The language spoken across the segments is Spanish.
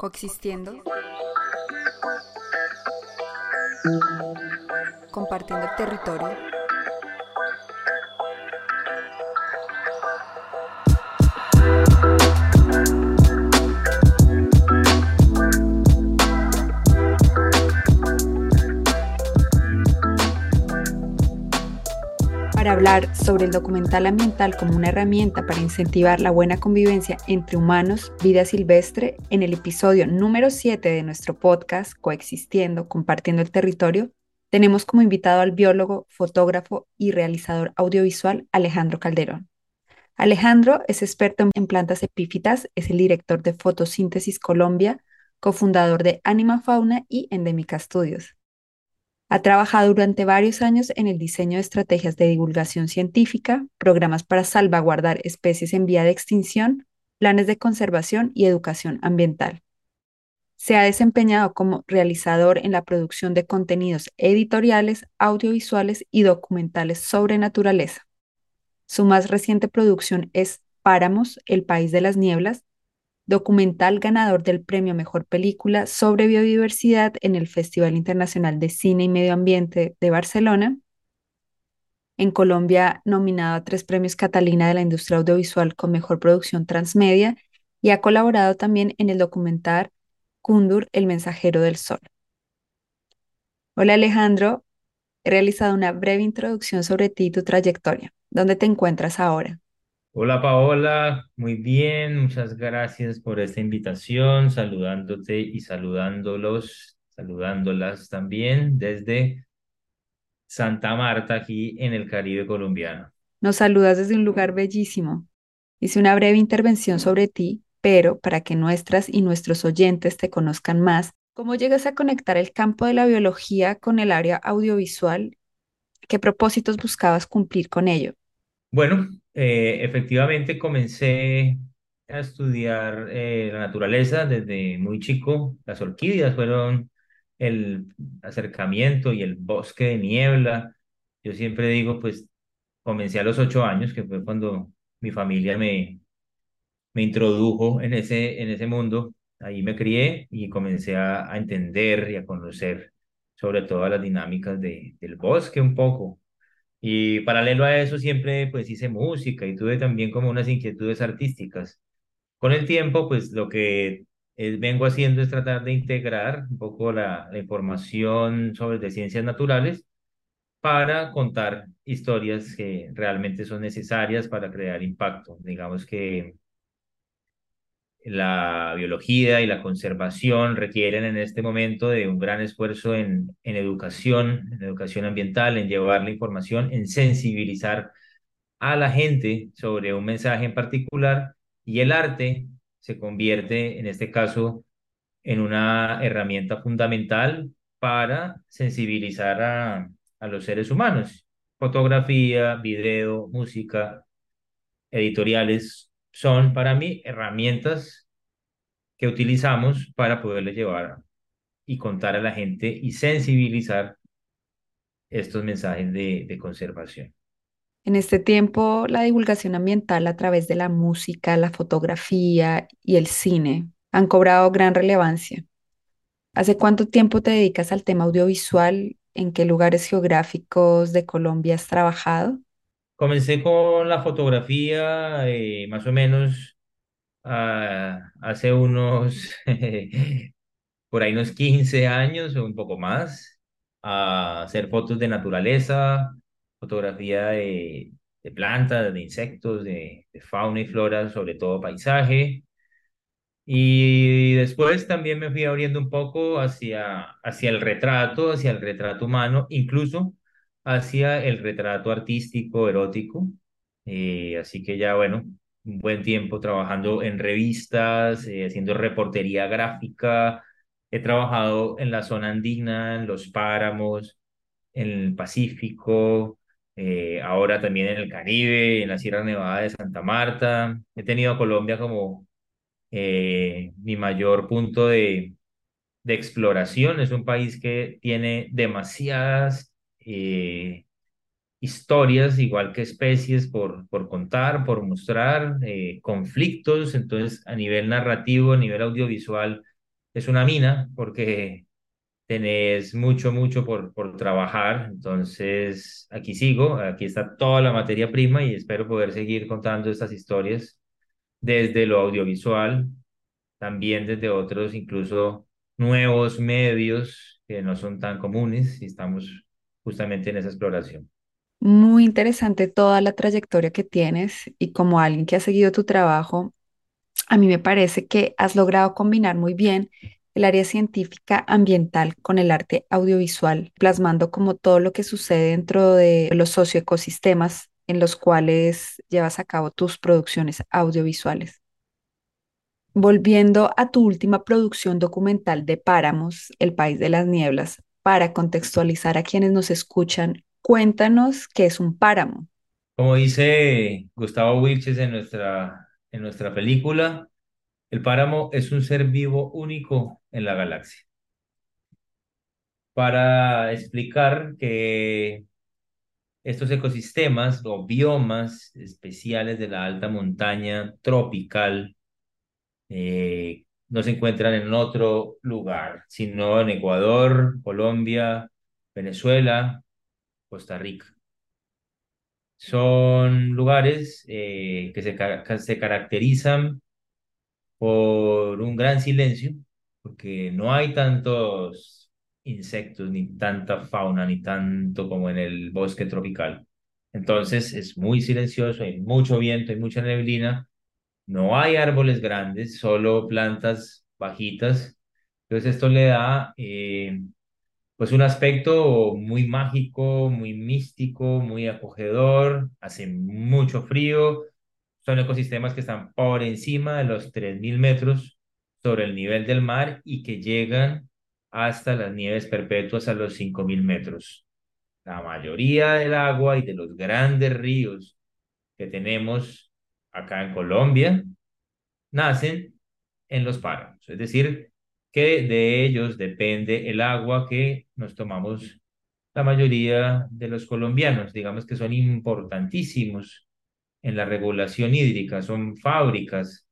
coexistiendo, compartiendo el territorio. Para hablar sobre el documental ambiental como una herramienta para incentivar la buena convivencia entre humanos, vida silvestre, en el episodio número 7 de nuestro podcast Coexistiendo, compartiendo el territorio, tenemos como invitado al biólogo, fotógrafo y realizador audiovisual Alejandro Calderón. Alejandro es experto en plantas epífitas, es el director de Fotosíntesis Colombia, cofundador de Anima Fauna y Endémica Studios. Ha trabajado durante varios años en el diseño de estrategias de divulgación científica, programas para salvaguardar especies en vía de extinción, planes de conservación y educación ambiental. Se ha desempeñado como realizador en la producción de contenidos editoriales, audiovisuales y documentales sobre naturaleza. Su más reciente producción es Páramos, el país de las nieblas, documental ganador del premio Mejor Película sobre Biodiversidad en el Festival Internacional de Cine y Medio Ambiente de Barcelona. En Colombia, nominado a tres premios Catalina de la industria audiovisual con Mejor Producción Transmedia y ha colaborado también en el documental Kundur, El Mensajero del Sol. Hola Alejandro, he realizado una breve introducción sobre ti y tu trayectoria. ¿Dónde te encuentras ahora? Hola Paola, muy bien, muchas gracias por esta invitación, saludándote y saludándolos, saludándolas también desde Santa Marta, aquí en el Caribe colombiano. Nos saludas desde un lugar bellísimo. Hice una breve intervención sobre ti, pero para que nuestras y nuestros oyentes te conozcan más, ¿cómo llegas a conectar el campo de la biología con el área audiovisual? ¿Qué propósitos buscabas cumplir con ello? Bueno, eh, efectivamente comencé a estudiar eh, la naturaleza desde muy chico. Las orquídeas fueron el acercamiento y el bosque de niebla. Yo siempre digo, pues comencé a los ocho años, que fue cuando mi familia me, me introdujo en ese, en ese mundo. Ahí me crié y comencé a, a entender y a conocer sobre todas las dinámicas de, del bosque un poco. Y paralelo a eso siempre pues hice música y tuve también como unas inquietudes artísticas. Con el tiempo pues lo que eh, vengo haciendo es tratar de integrar un poco la, información sobre de ciencias naturales para contar historias que realmente son necesarias para crear impacto. Digamos que la biología y la conservación requieren en este momento de un gran esfuerzo en, en educación, en educación ambiental, en llevar la información, en sensibilizar a la gente sobre un mensaje en particular y el arte se convierte, en este caso, en una herramienta fundamental para sensibilizar a, a los seres humanos. Fotografía, video, música, editoriales son para mí herramientas que utilizamos para poderle llevar y contar a la gente y sensibilizar estos mensajes de, de conservación. En este tiempo, la divulgación ambiental a través de la música, la fotografía y el cine han cobrado gran relevancia. ¿Hace cuánto tiempo te dedicas al tema audiovisual? ¿En qué lugares geográficos de Colombia has trabajado? Comencé con la fotografía eh, más o menos hace unos, por ahí unos 15 años o un poco más, a hacer fotos de naturaleza, fotografía de, de plantas, de insectos, de, de fauna y flora, sobre todo paisaje. Y después también me fui abriendo un poco hacia, hacia el retrato, hacia el retrato humano, incluso hacia el retrato artístico, erótico. Eh, así que ya, bueno, un buen tiempo trabajando en revistas, eh, haciendo reportería gráfica. He trabajado en la zona andina, en los páramos, en el Pacífico, eh, ahora también en el Caribe, en la Sierra Nevada de Santa Marta. He tenido a Colombia como mi mayor punto de, de exploración. Es un país que tiene demasiadas eh, historias, igual que especies, por, por contar, por mostrar, eh, conflictos. Entonces, a nivel narrativo, a nivel audiovisual, es una mina porque tenés mucho, mucho por, por trabajar. Entonces, aquí sigo, aquí está toda la materia prima y espero poder seguir contando estas historias desde lo audiovisual, también desde otros, incluso nuevos medios que no son tan comunes y estamos justamente en esa exploración. Muy interesante toda la trayectoria que tienes y como alguien que ha seguido tu trabajo, a mí me parece que has logrado combinar muy bien el área científica ambiental con el arte audiovisual, plasmando como todo lo que sucede dentro de los socioecosistemas en los cuales llevas a cabo tus producciones audiovisuales. Volviendo a tu última producción documental de Páramos, El País de las Nieblas, para contextualizar a quienes nos escuchan, cuéntanos qué es un páramo. Como dice Gustavo Wilches en nuestra, en nuestra película, el páramo es un ser vivo único en la galaxia. Para explicar que estos ecosistemas o biomas especiales de la alta montaña tropical eh, no se encuentran en otro lugar, sino en Ecuador, Colombia, Venezuela, Costa Rica. Son lugares eh, que se, se caracterizan por un gran silencio, porque no hay tantos insectos, ni tanta fauna, ni tanto como en el bosque tropical. Entonces es muy silencioso, hay mucho viento, hay mucha neblina, no hay árboles grandes, solo plantas bajitas. Entonces esto le da eh, pues un aspecto muy mágico, muy místico, muy acogedor, hace mucho frío, son ecosistemas que están por encima de los 3.000 metros sobre el nivel del mar y que llegan hasta las nieves perpetuas a los 5.000 metros. La mayoría del agua y de los grandes ríos que tenemos acá en Colombia nacen en los páramos, es decir, que de ellos depende el agua que nos tomamos la mayoría de los colombianos, digamos que son importantísimos en la regulación hídrica, son fábricas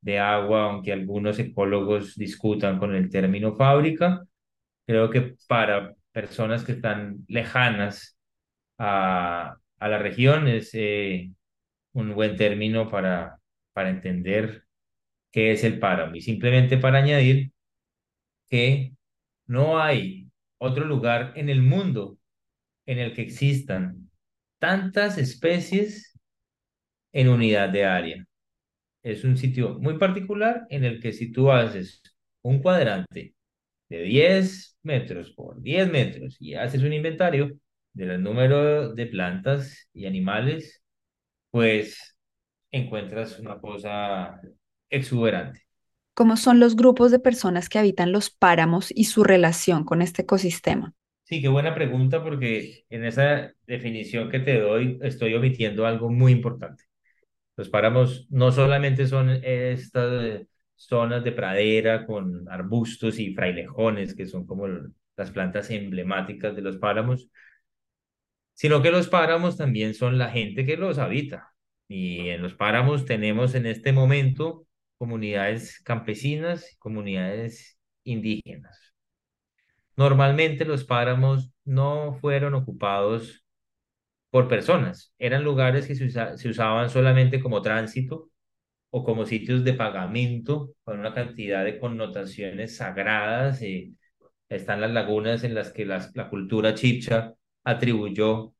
de agua, aunque algunos ecólogos discutan con el término fábrica, creo que para personas que están lejanas a, a la región es eh, un buen término para, para entender qué es el páramo. Y simplemente para añadir que no hay otro lugar en el mundo en el que existan tantas especies en unidad de área. Es un sitio muy particular en el que si tú haces un cuadrante de 10 metros por 10 metros y haces un inventario del número de plantas y animales, pues encuentras una cosa exuberante. ¿Cómo son los grupos de personas que habitan los páramos y su relación con este ecosistema? Sí, qué buena pregunta porque en esa definición que te doy estoy omitiendo algo muy importante. Los páramos no solamente son estas zonas de pradera con arbustos y frailejones, que son como las plantas emblemáticas de los páramos, sino que los páramos también son la gente que los habita. Y en los páramos tenemos en este momento comunidades campesinas y comunidades indígenas. Normalmente los páramos no fueron ocupados por personas, eran lugares que se, usaban solamente como tránsito o como sitios de pagamento con una cantidad de connotaciones sagradas. Eh, están las lagunas en las que la cultura chicha atribuyó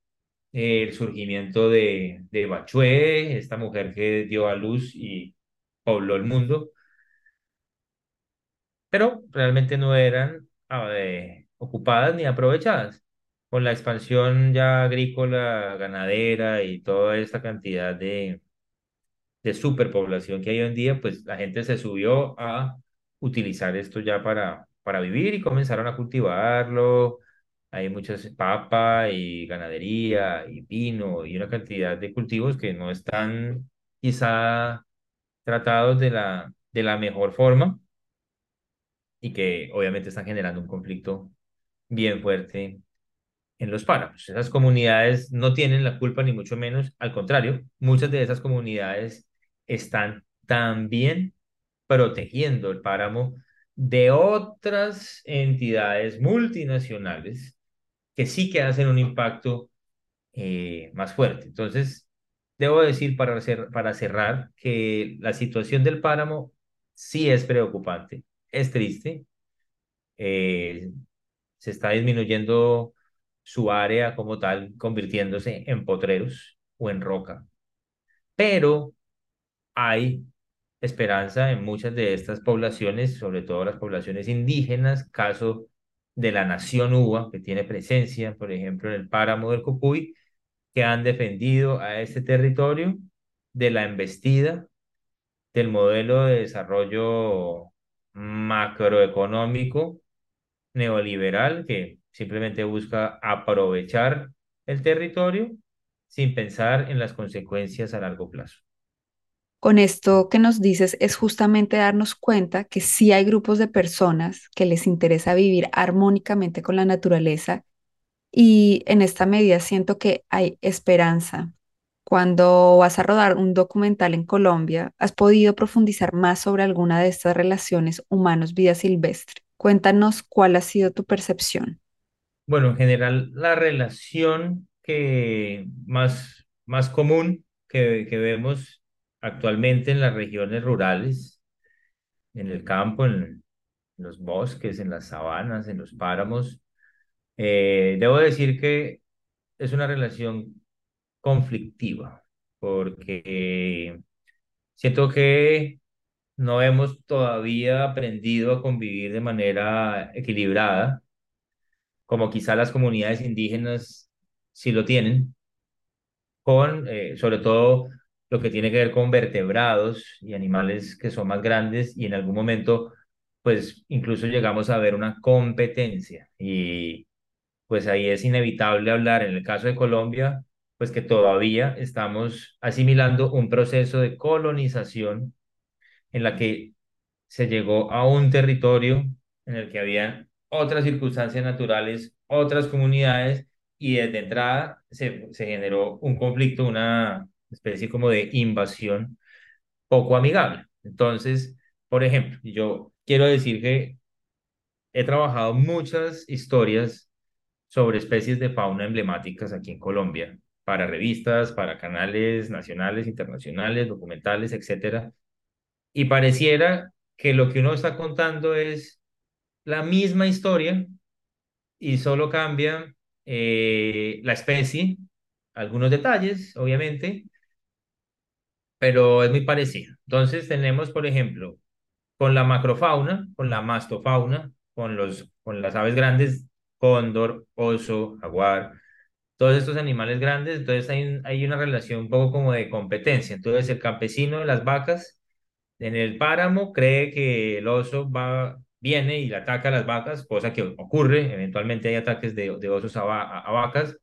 eh, el surgimiento de, de Bachué, esta mujer que dio a luz y pobló el mundo, pero realmente no eran ah, ocupadas ni aprovechadas. Con la expansión ya agrícola, ganadera y toda esta cantidad de, de superpoblación que hay hoy en día, pues la gente se subió a utilizar esto ya para, para vivir y comenzaron a cultivarlo. Hay muchas papa y ganadería y vino y una cantidad de cultivos que no están quizá tratados de la, de la mejor forma y que obviamente están generando un conflicto bien fuerte en los páramos. Esas comunidades no tienen la culpa ni mucho menos, al contrario, muchas de esas comunidades están también protegiendo el páramo de otras entidades multinacionales que sí que hacen un impacto eh, más fuerte. Entonces, debo decir para, para cerrar que la situación del páramo sí es preocupante, es triste. Eh, se está disminuyendo su área como tal, convirtiéndose en potreros o en roca. Pero hay esperanza en muchas de estas poblaciones, sobre todo las poblaciones indígenas, caso de la nación uva, que tiene presencia, por ejemplo, en el páramo del Cocuy, que han defendido a este territorio de la embestida del modelo de desarrollo macroeconómico neoliberal que simplemente busca aprovechar el territorio sin pensar en las consecuencias a largo plazo. Con esto que nos dices es justamente darnos cuenta que sí hay grupos de personas que les interesa vivir armónicamente con la naturaleza y en esta medida siento que hay esperanza. Cuando vas a rodar un documental en Colombia, ¿has podido profundizar más sobre alguna de estas relaciones humanos-vida silvestre? Cuéntanos cuál ha sido tu percepción. Bueno, en general, la relación que más, más común que, que vemos actualmente en las regiones rurales, en el campo, en los bosques, en las sabanas, en los páramos, eh, debo decir que es una relación conflictiva, porque siento que no hemos todavía aprendido a convivir de manera equilibrada, como quizá las comunidades indígenas sí lo tienen, con eh, sobre todo lo que tiene que ver con vertebrados y animales que son más grandes y en algún momento pues incluso llegamos a ver una competencia. Y pues ahí es inevitable hablar. En el caso de Colombia pues que todavía estamos asimilando un proceso de colonización en la que se llegó a un territorio en el que había otras circunstancias naturales, otras comunidades, y desde entrada se, se generó un conflicto, una especie como de invasión poco amigable. Entonces, por ejemplo, yo quiero decir que he trabajado muchas historias sobre especies de fauna emblemáticas aquí en Colombia, para revistas, para canales nacionales, internacionales, documentales, etcétera. Y pareciera que lo que uno está contando es la misma historia y solo cambia eh, la especie, algunos detalles, obviamente, pero es muy parecido. Entonces tenemos, por ejemplo, con la macrofauna, con la mastofauna, con, los, con las aves grandes, cóndor, oso, jaguar, todos estos animales grandes, entonces hay, hay una relación un poco como de competencia. Entonces el campesino de las vacas en el páramo cree que el oso va, viene y le ataca a las vacas, cosa que ocurre, eventualmente hay ataques de, de osos a, vacas,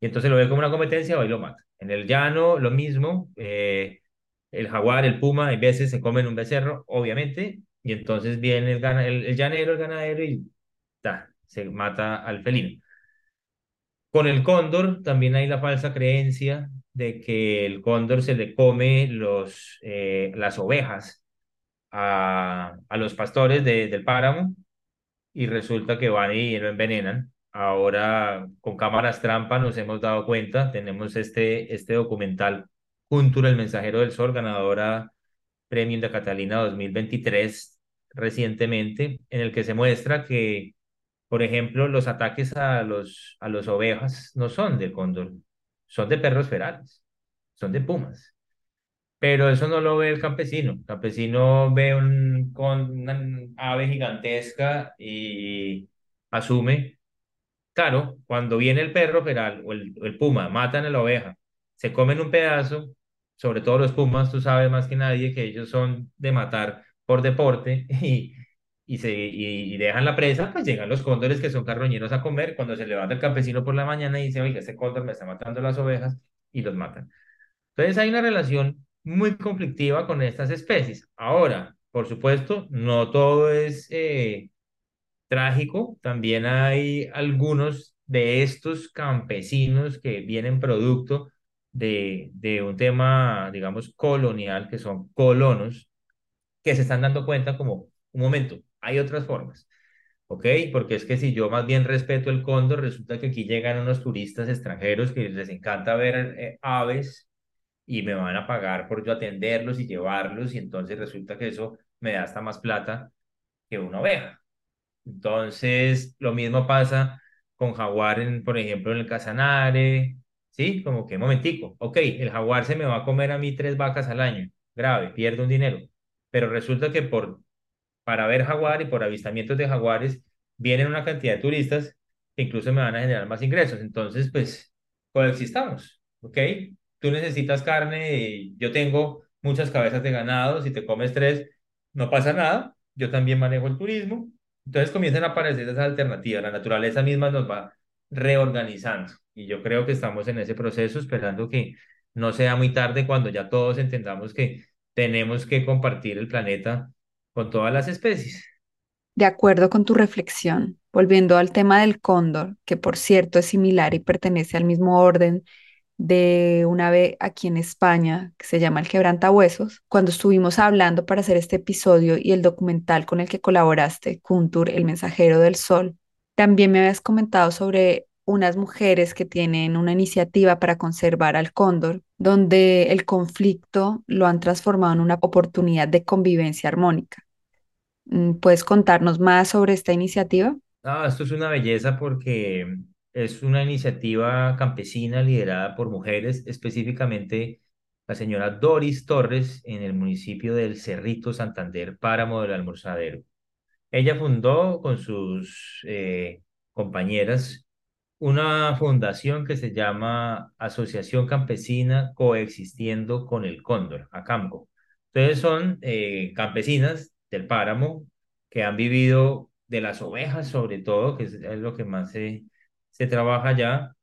y entonces lo ve como una competencia y lo mata. En el llano, lo mismo, eh, el jaguar, el puma, hay veces se comen un becerro, obviamente, y entonces viene el, el, llanero, el ganadero y se mata al felino. Con el cóndor también hay la falsa creencia de que el cóndor se le come los, eh, las ovejas a, a los pastores del páramo y resulta que van y lo envenenan. Ahora con cámaras trampa nos hemos dado cuenta, tenemos este, este documental Juntura, el mensajero del sol, ganadora Premio de Catalina 2023 recientemente, en el que se muestra que, por ejemplo, los ataques a los, a los ovejas no son de cóndor, son de perros ferales, son de pumas. Pero eso no lo ve el campesino. El campesino ve un, con una ave gigantesca y asume, claro, cuando viene el perro feral o el, el puma, matan a la oveja, se comen un pedazo, sobre todo los Pumas, tú sabes más que nadie que ellos son de matar por deporte y, y, se, y, dejan la presa, pues llegan los cóndores que son carroñeros a comer. Cuando se levanta el campesino por la mañana y dice, oiga, este cóndor me está matando las ovejas y los matan. Entonces hay una relación muy conflictiva con estas especies. Ahora, por supuesto, no todo es eh, trágico, también hay algunos de estos campesinos que vienen producto de, de un tema, digamos, colonial, que son colonos, que se están dando cuenta como, un momento, hay otras formas. ¿ok? Porque es que si yo más bien respeto el cóndor, resulta que aquí llegan unos turistas extranjeros que les encanta ver eh, aves y me van a pagar por yo atenderlos y llevarlos y entonces resulta que eso me da hasta más plata que una oveja. Entonces, lo mismo pasa con jaguar, por ejemplo, en el Casanare, ¿sí? Como que, momentico, ok, el jaguar se me va a comer a mí tres vacas al año, grave, pierdo un dinero, pero resulta que por para ver jaguar y por avistamientos de jaguares vienen una cantidad de turistas que incluso me van a generar más ingresos. Entonces, pues, coexistamos, ¿ok? Tú necesitas carne, yo tengo muchas cabezas de ganado, si te comes tres, no pasa nada, yo también manejo el turismo. Entonces comienzan a aparecer esas alternativas, la naturaleza misma nos va reorganizando y yo creo que estamos en ese proceso esperando que no sea muy tarde cuando ya todos entendamos que tenemos que compartir el planeta con todas las especies. De acuerdo con tu reflexión, volviendo al tema del cóndor, que por cierto es similar y pertenece al mismo orden de un ave aquí en España que se llama el quebrantahuesos, cuando estuvimos hablando para hacer este episodio y el documental con el que colaboraste, Kuntur, El mensajero del sol, también me habías comentado sobre unas mujeres que tienen una iniciativa para conservar al cóndor, donde el conflicto lo han transformado en una oportunidad de convivencia armónica. Mm, ¿Puedes contarnos más sobre esta iniciativa? Ah, esto es una belleza porque es una iniciativa campesina liderada por mujeres, específicamente la señora Doris Torres en el municipio del Cerrito Santander, Páramo del Almorzadero. Ella fundó con sus eh, compañeras una fundación que se llama Asociación Campesina Coexistiendo con el Cóndor, ACAMCO. Entonces son eh, campesinas del páramo, que han vivido de las ovejas sobre todo, que es, lo que más se, se trabaja allá,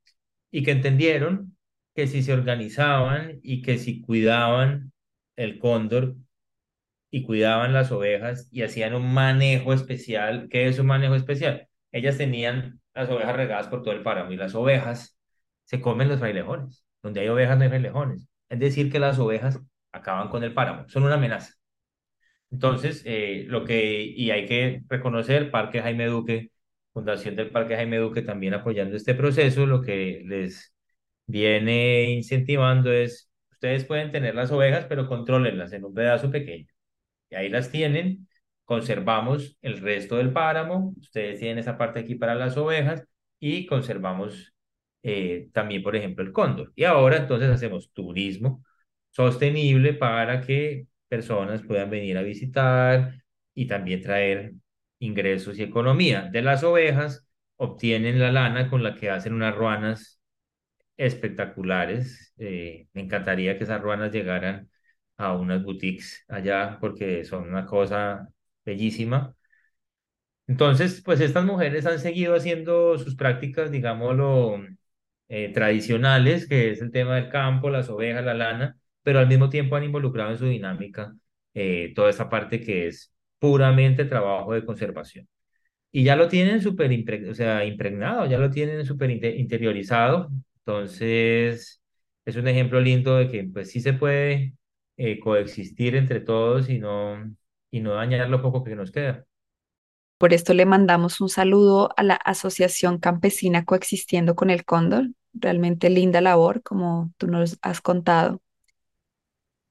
y que entendieron que si se organizaban y que si cuidaban el cóndor y cuidaban las ovejas y hacían un manejo especial, ¿qué es un manejo especial? Ellas tenían las ovejas regadas por todo el páramo y las ovejas se comen los frailejones. Donde hay ovejas no hay frailejones. Es decir, que las ovejas acaban con el páramo, son una amenaza. Entonces, eh, lo que, y hay que reconocer, Parque Jaime Duque, Fundación del Parque Jaime Duque también apoyando este proceso, lo que les viene incentivando es, ustedes pueden tener las ovejas, pero contrólenlas en un pedazo pequeño. Y ahí las tienen, conservamos el resto del páramo, ustedes tienen esa parte aquí para las ovejas y conservamos eh, también, por ejemplo, el cóndor. Y ahora entonces hacemos turismo sostenible para que personas puedan venir a visitar y también traer ingresos y economía. De las ovejas obtienen la lana con la que hacen unas ruanas espectaculares. Eh, me encantaría que esas ruanas llegaran a unas boutiques allá porque son una cosa bellísima. Entonces, pues estas mujeres han seguido haciendo sus prácticas, digámoslo, eh, tradicionales, que es el tema del campo, las ovejas, la lana, pero al mismo tiempo han involucrado en su dinámica eh, toda esa parte que es puramente trabajo de conservación. Y ya lo tienen súper impregnado, ya lo tienen súper interiorizado. Entonces, es un ejemplo lindo de que pues sí se puede eh, coexistir entre todos y no, y no dañar lo poco que nos queda. Por esto le mandamos un saludo a la Asociación Campesina Coexistiendo con el Cóndor. Realmente linda labor, como tú nos has contado.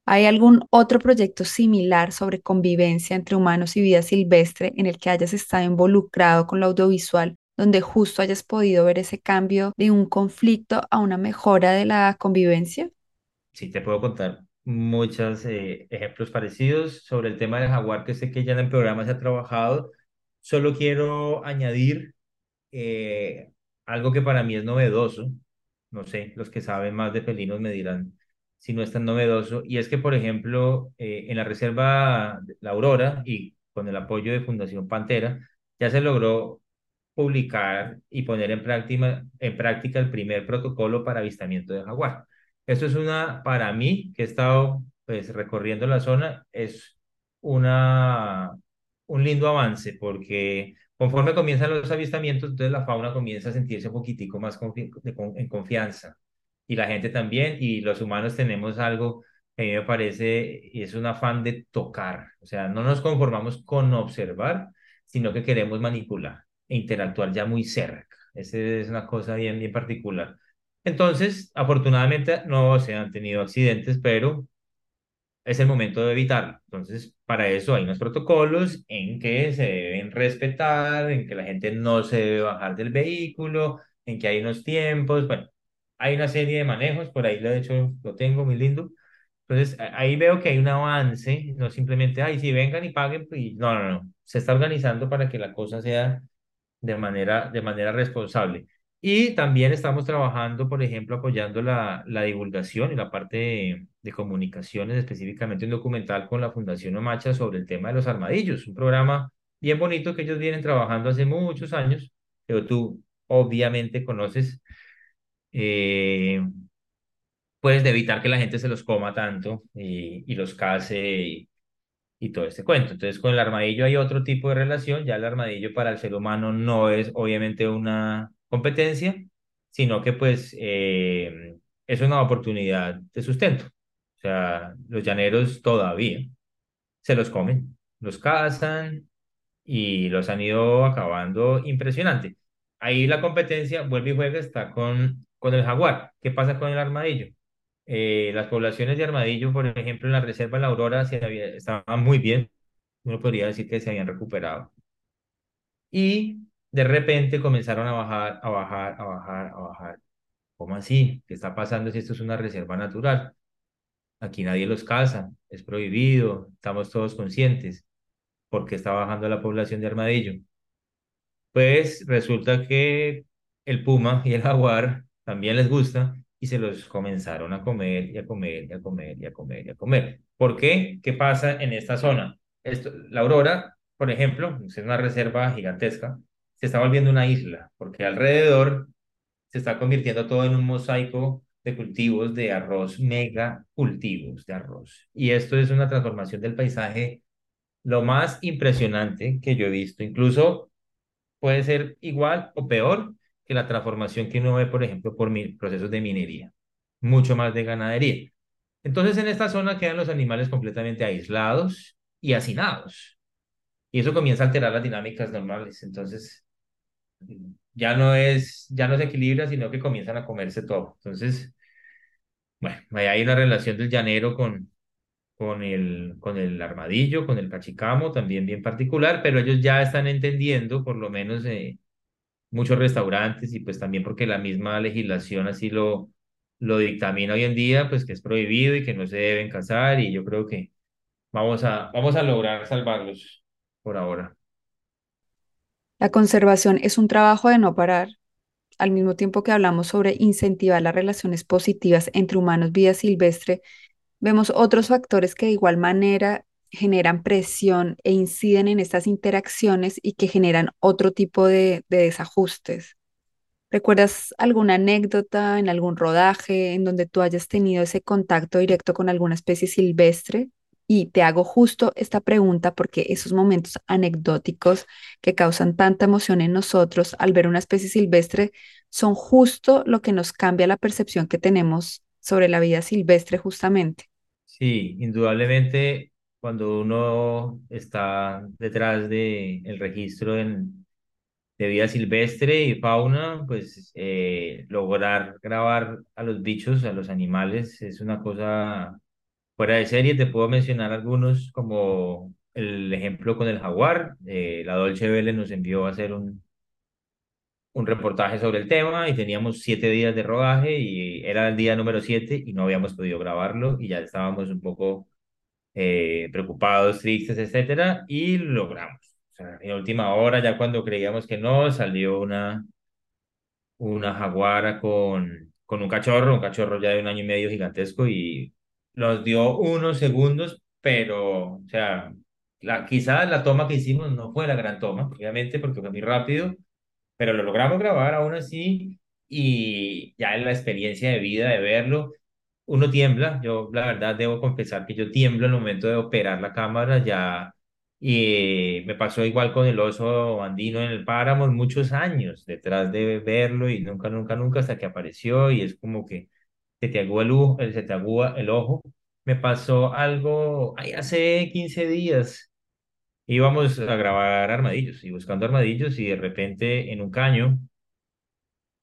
¿Hay algún otro proyecto similar sobre convivencia entre humanos y vida silvestre en el que hayas estado involucrado con lo audiovisual, donde justo hayas podido ver ese cambio de un conflicto a una mejora de la convivencia? Sí, te puedo contar muchos eh, ejemplos parecidos sobre el tema del jaguar, que sé que ya en el programa se ha trabajado. Solo quiero añadir eh, algo que para mí es novedoso. No sé, los que saben más de felinos me dirán si no es tan novedoso. Y es que, por ejemplo, eh, en la Reserva La Aurora y con el apoyo de Fundación Pantera, ya se logró publicar y poner en práctica, en práctica el primer protocolo para avistamiento de jaguar. Esto es una, para mí, que he estado pues, recorriendo la zona, es una, un lindo avance porque conforme comienzan los avistamientos, entonces la fauna comienza a sentirse un poquitico más en confianza y la gente también, y los humanos tenemos algo que a mí me parece, es un afán de tocar, o sea, no nos conformamos con observar, sino que queremos manipular e interactuar ya muy cerca. Esa es una cosa bien, bien particular. Entonces, afortunadamente no se han tenido accidentes, pero es el momento de evitarlo. Entonces, para eso hay unos protocolos en que se deben respetar, en que la gente no se debe bajar del vehículo, en que hay unos tiempos, bueno, hay una serie de manejos, por ahí de hecho lo tengo muy lindo. Entonces, ahí veo que hay un avance, no simplemente, ay, si vengan y paguen, y no, no, no, se está organizando para que la cosa sea de manera, de manera responsable. Y también estamos trabajando, por ejemplo, apoyando la, la divulgación y la parte de, de, comunicaciones, específicamente un documental con la Fundación Omacha sobre el tema de los armadillos, un programa bien bonito que ellos vienen trabajando hace muchos años, pero tú obviamente conoces, eh, de evitar que la gente se los coma tanto y, y los case y, y todo este cuento. Entonces, con el armadillo hay otro tipo de relación, ya el armadillo para el ser humano no es obviamente una competencia, sino que pues eh, es una oportunidad de sustento. O sea, los llaneros todavía se los comen, los cazan y los han ido acabando impresionante. Ahí la competencia, vuelve y juega, está con, con el jaguar. ¿Qué pasa con el armadillo? Eh, las poblaciones de armadillo, por ejemplo, en la reserva de la Aurora se había, estaban muy bien. Uno podría decir que se habían recuperado. Y de repente comenzaron a bajar, a bajar, a bajar, a bajar. ¿Cómo así? ¿Qué está pasando si esto es una reserva natural? Aquí nadie los caza, es prohibido, estamos todos conscientes. ¿Por qué está bajando la población de armadillo? Pues resulta que el puma y el jaguar también les gusta y se los comenzaron a comer y a comer y a comer y a comer y a comer. ¿Por qué? ¿Qué pasa en esta zona? Esto, la aurora, por ejemplo, es una reserva gigantesca, se está volviendo una isla, porque alrededor se está convirtiendo todo en un mosaico de cultivos de arroz, mega cultivos de arroz. Y esto es una transformación del paisaje lo más impresionante que yo he visto. Incluso puede ser igual o peor que la transformación que uno ve, por ejemplo, por procesos de minería, mucho más de ganadería. Entonces, en esta zona quedan los animales completamente aislados y hacinados. Y eso comienza a alterar las dinámicas normales. Entonces, ya no es, ya no se equilibra, sino que comienzan a comerse todo. Entonces, bueno, hay una relación del llanero con, con el, con el armadillo, con el cachicamo, también bien particular, pero ellos ya están entendiendo, por lo menos eh, muchos restaurantes y pues también porque la misma legislación así lo, lo dictamina hoy en día, pues que es prohibido y que no se deben cazar y yo creo que vamos a, vamos a lograr salvarlos por ahora. La conservación es un trabajo de no parar, al mismo tiempo que hablamos sobre incentivar las relaciones positivas entre humanos vida silvestre, vemos otros factores que de igual manera generan presión e inciden en estas interacciones y que generan otro tipo de, de desajustes. ¿Recuerdas alguna anécdota en algún rodaje en donde tú hayas tenido ese contacto directo con alguna especie silvestre? Y te hago justo esta pregunta porque esos momentos anecdóticos que causan tanta emoción en nosotros al ver una especie silvestre son justo lo que nos cambia la percepción que tenemos sobre la vida silvestre justamente. Sí, indudablemente cuando uno está detrás del el registro de vida silvestre y fauna, pues eh, lograr grabar a los bichos, a los animales, es una cosa Fuera de serie te puedo mencionar algunos como el ejemplo con el jaguar. Eh, la Dolce Vele nos envió a hacer un, un reportaje sobre el tema y teníamos siete días de rodaje y era el día número siete y no habíamos podido grabarlo y ya estábamos un poco eh, preocupados, tristes, etcétera, y lo logramos. O sea, en última hora, ya cuando creíamos que no, salió una, una jaguara con, con un cachorro, un cachorro ya de un año y medio gigantesco y nos dio unos segundos, pero, o sea, la, quizás la toma que hicimos no fue la gran toma, obviamente, porque fue muy rápido, pero lo logramos grabar aún así y ya en la experiencia de vida de verlo, uno tiembla, yo la verdad debo confesar que yo tiemblo en el momento de operar la cámara, ya y me pasó igual con el oso andino en el páramo, muchos años detrás de verlo y nunca, nunca, nunca hasta que apareció y es como que se te agúa el, se te agúa el ojo. Me pasó algo ay, hace 15 días Íbamos a grabar armadillos y buscando armadillos y de repente en un caño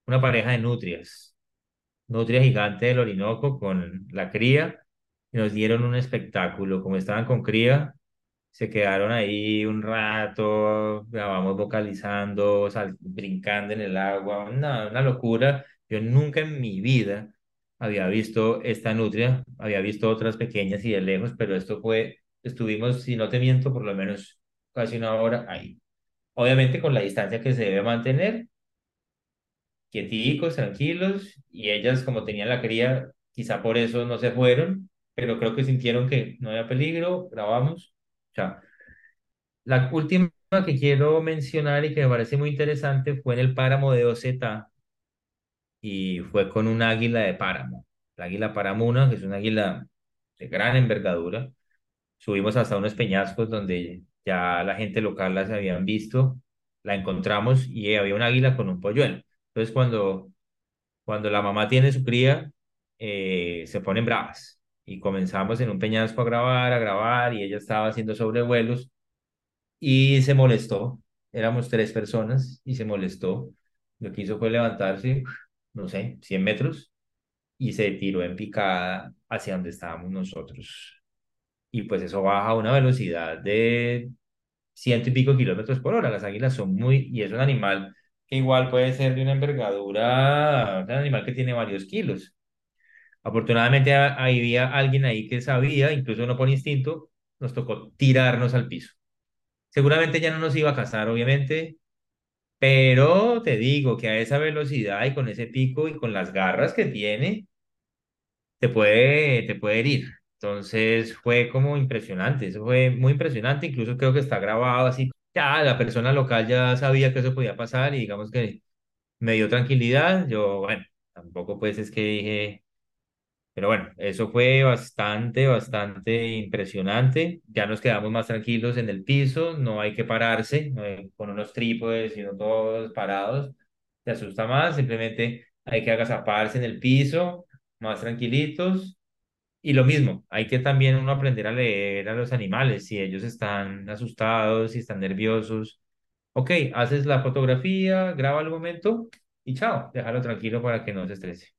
una pareja de nutrias, nutria gigante del Orinoco con la cría y nos dieron un espectáculo. Como estaban con cría, se quedaron ahí un rato, grabamos vocalizando, sal- brincando en el agua, una, una locura. Yo nunca en mi vida había visto esta nutria, había visto otras pequeñas y de lejos, pero esto fue, estuvimos, si no te miento, por lo menos casi una hora ahí. Obviamente con la distancia que se debe mantener, quieticos, tranquilos, y ellas como tenían la cría, quizá por eso no se fueron, pero creo que sintieron que no había peligro, grabamos. La última que quiero mencionar y que me parece muy interesante fue en el páramo de Oceta y fue con un águila de páramo. La águila paramuna, que es una águila de gran envergadura. Subimos hasta unos peñascos donde ya la gente local las habían visto, la encontramos y había un águila con un polluelo. Entonces cuando, cuando la mamá tiene su cría, eh, se ponen bravas y comenzamos en un peñasco a grabar, a grabar y ella estaba haciendo sobrevuelos y se molestó. Éramos tres personas y se molestó. Lo que hizo fue levantarse, no sé, 100 metros y se tiró en picada hacia donde estábamos nosotros. Y pues eso baja a una velocidad de ciento y pico kilómetros por hora. Las águilas son muy, y es un animal que igual puede ser de una envergadura, un animal que tiene varios kilos. Afortunadamente ha- había alguien ahí que sabía, incluso no por instinto, nos tocó tirarnos al piso. Seguramente ya no nos iba a cazar, obviamente, pero te digo que a esa velocidad y con ese pico y con las garras que tiene, te puede, te puede herir. Entonces fue como impresionante, eso fue muy impresionante, incluso creo que está grabado así, ya la persona local ya sabía que eso podía pasar y digamos que me dio tranquilidad. Yo, bueno, tampoco pues es que dije pero bueno, eso fue bastante, bastante impresionante. Ya nos quedamos más tranquilos en el piso, no hay que pararse eh, con unos trípodes, sino todos parados. Te asusta más, simplemente hay que agazaparse en el piso, más tranquilitos. Y lo mismo, hay que también uno aprender a leer a los animales, si ellos están asustados, si están nerviosos. Ok, haces la fotografía, graba el momento y chao, déjalo tranquilo para que no se estrese.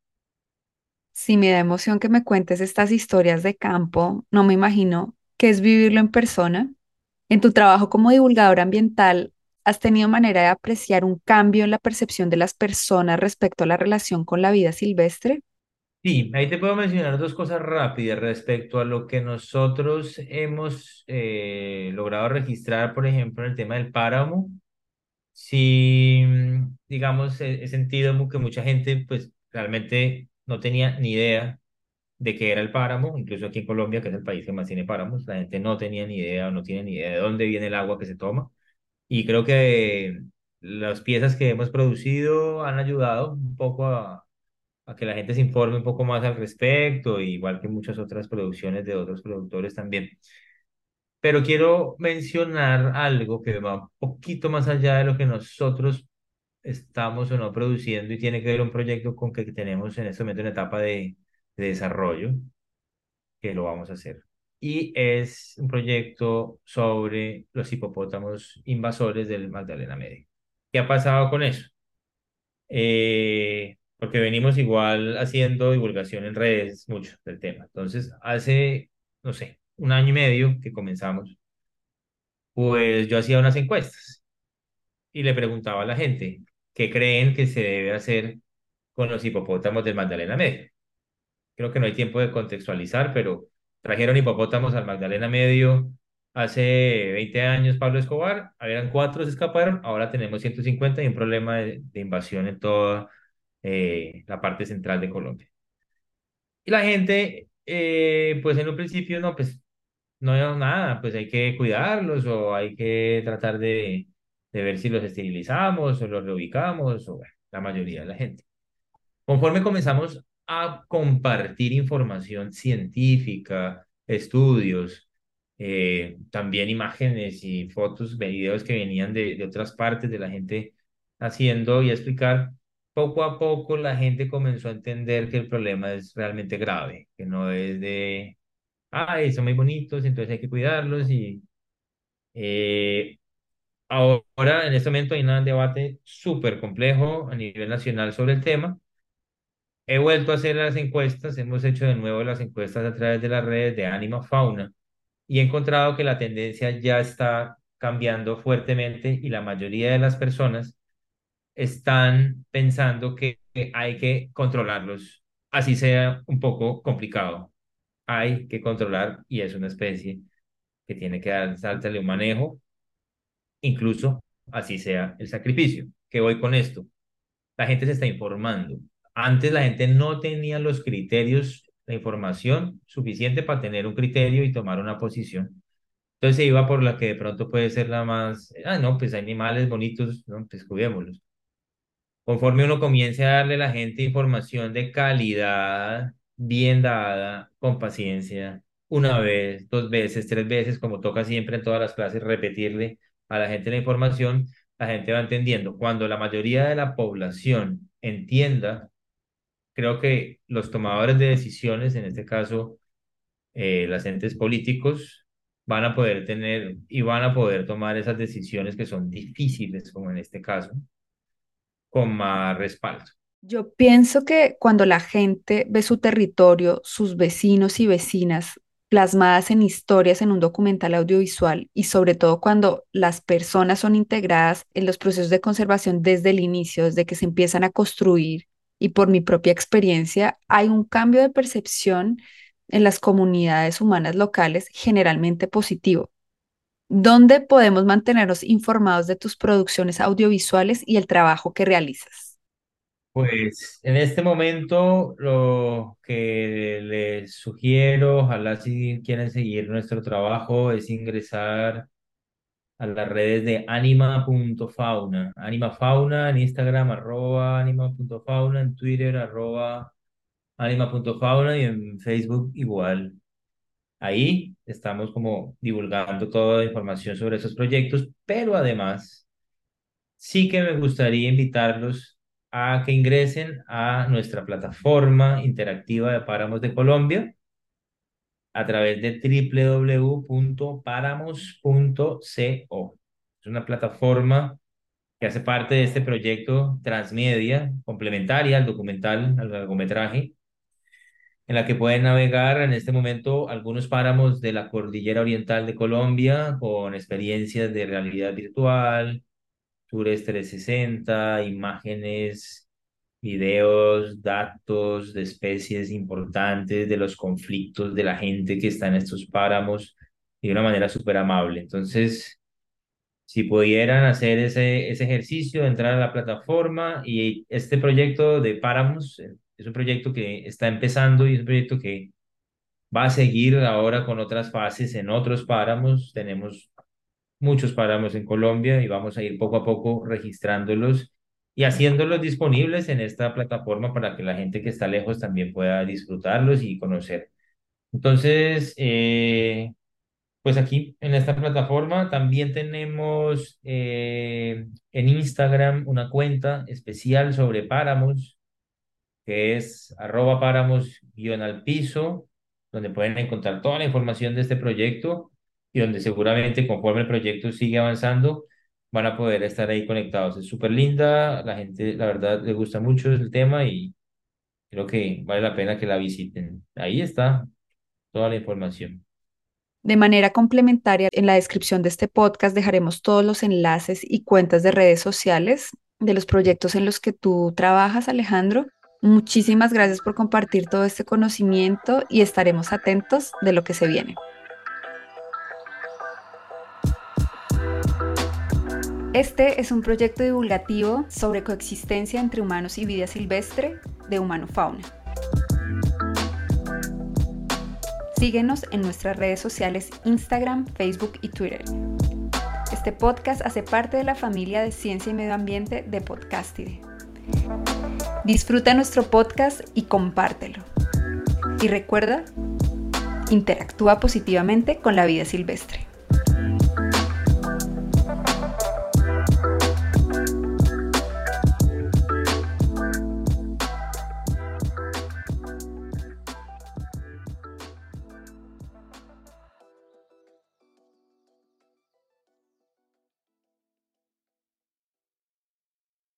Si me da emoción que me cuentes estas historias de campo, no me imagino qué es vivirlo en persona. En tu trabajo como divulgador ambiental, ¿has tenido manera de apreciar un cambio en la percepción de las personas respecto a la relación con la vida silvestre? Sí, ahí te puedo mencionar dos cosas rápidas respecto a lo que nosotros hemos eh, logrado registrar, por ejemplo, en el tema del páramo. Sí, mm, digamos, he, he sentido que mucha gente, pues, realmente no tenía ni idea de qué era el páramo, incluso aquí en Colombia, que es el país que más tiene páramos, la gente no tenía ni idea o no tiene ni idea de dónde viene el agua que se toma. Y creo que las piezas que hemos producido han ayudado un poco a a que la gente se informe un poco más al respecto, igual que muchas otras producciones de otros productores también. Pero quiero mencionar algo que va un poquito más allá de lo que nosotros estamos o no produciendo y tiene que ver un proyecto con que tenemos en este momento en etapa de, de desarrollo, que lo vamos a hacer. Y es un proyecto sobre los hipopótamos invasores del Magdalena Medio. ¿Qué ha pasado con eso? eh, porque venimos igual haciendo divulgación en redes mucho del tema. Entonces, hace, no sé, un año y medio que comenzamos, pues yo hacía unas encuestas y le preguntaba a la gente qué creen que se debe hacer con los hipopótamos del Magdalena Medio. Creo que no hay tiempo de contextualizar, pero trajeron hipopótamos al Magdalena Medio hace 20 años Pablo Escobar, habían cuatro, se escaparon, ahora tenemos 150 y un problema de, de invasión en toda eh, la parte central de Colombia. Y la gente, eh, pues en un principio, no, pues no hay nada, pues hay que cuidarlos o hay que tratar de, de ver si los esterilizamos o los reubicamos, o bueno, la mayoría de la gente. Conforme comenzamos a compartir información científica, estudios, eh, también imágenes y fotos, videos que venían de, de otras partes de la gente haciendo y explicar, poco a poco la gente comenzó a entender que el problema es realmente grave, que no es de, ay, son muy bonitos, entonces hay que cuidarlos y Eh, ahora, en este momento, hay un debate súper complejo a nivel nacional sobre el tema. He vuelto a hacer las encuestas, hemos hecho de nuevo las encuestas a través de las redes de Anima Fauna y he encontrado que la tendencia ya está cambiando fuertemente y la mayoría de las personas están pensando que hay que controlarlos, así sea un poco complicado. Hay que controlar y es una especie que tiene que darle un manejo, incluso así sea el sacrificio. ¿Qué voy con esto? La gente se está informando. Antes la gente no tenía los criterios, la información suficiente para tener un criterio y tomar una posición. Entonces se iba por la que de pronto puede ser la más, ah, no, pues animales bonitos, no, pues cuidémoslos. Conforme uno comience a darle a la gente información de calidad, bien dada, con paciencia, una vez, dos veces, tres veces, como toca siempre en todas las clases, repetirle a la gente la información, la gente va entendiendo. Cuando la mayoría de la población entienda, creo que los tomadores de decisiones, en este caso, eh, los entes políticos, van a poder tener y van a poder tomar esas decisiones que son difíciles, como en este caso, con más respaldo. Yo pienso que cuando la gente ve su territorio, sus vecinos y vecinas plasmadas en historias en un documental audiovisual y sobre todo cuando las personas son integradas en los procesos de conservación desde el inicio, desde que se empiezan a construir y por mi propia experiencia, hay un cambio de percepción en las comunidades humanas locales generalmente positivo. ¿Dónde podemos mantenernos informados de tus producciones audiovisuales y el trabajo que realizas? Pues en este momento lo que les sugiero, ojalá si quieren seguir nuestro trabajo, es ingresar a las redes de anima.fauna. Animafauna en Instagram, arroba anima.fauna, en Twitter, arroba anima.fauna y en Facebook igual. Ahí estamos como divulgando toda la información sobre esos proyectos, pero además sí que me gustaría invitarlos a que ingresen a nuestra plataforma interactiva de Páramos de Colombia a través de www.paramos.co. Es una plataforma que hace parte de este proyecto transmedia, complementaria al documental, al largometraje, en la que pueden navegar en este momento algunos páramos de la cordillera oriental de Colombia con experiencias de realidad virtual, tours 360, imágenes, videos, datos de especies importantes, de los conflictos de la gente que está en estos páramos de una manera súper amable. Entonces, si pudieran hacer ese, ese ejercicio, entrar a la plataforma y este proyecto de páramos es un proyecto que está empezando y es un proyecto que va a seguir ahora con otras fases en otros páramos. Tenemos muchos páramos en Colombia y vamos a ir poco a poco registrándolos y haciéndolos disponibles en esta plataforma para que la gente que está lejos también pueda disfrutarlos y conocer. Entonces, eh, pues aquí en esta plataforma también tenemos eh, en Instagram una cuenta especial sobre páramos que es arroba páramos guion al piso, donde pueden encontrar toda la información de este proyecto y donde seguramente conforme el proyecto sigue avanzando, van a poder estar ahí conectados. Es súper linda, la gente, la verdad, le gusta mucho el tema y creo que vale la pena que la visiten. Ahí está toda la información. De manera complementaria, en la descripción de este podcast dejaremos todos los enlaces y cuentas de redes sociales de los proyectos en los que tú trabajas, Alejandro, Muchísimas gracias por compartir todo este conocimiento y estaremos atentos de lo que se viene. Este es un proyecto divulgativo sobre coexistencia entre humanos y vida silvestre de Humano Fauna. Síguenos en nuestras redes sociales Instagram, Facebook y Twitter. Este podcast hace parte de la familia de Ciencia y Medio Ambiente de Podcastide. Disfruta nuestro podcast y compártelo. Y recuerda, interactúa positivamente con la vida silvestre.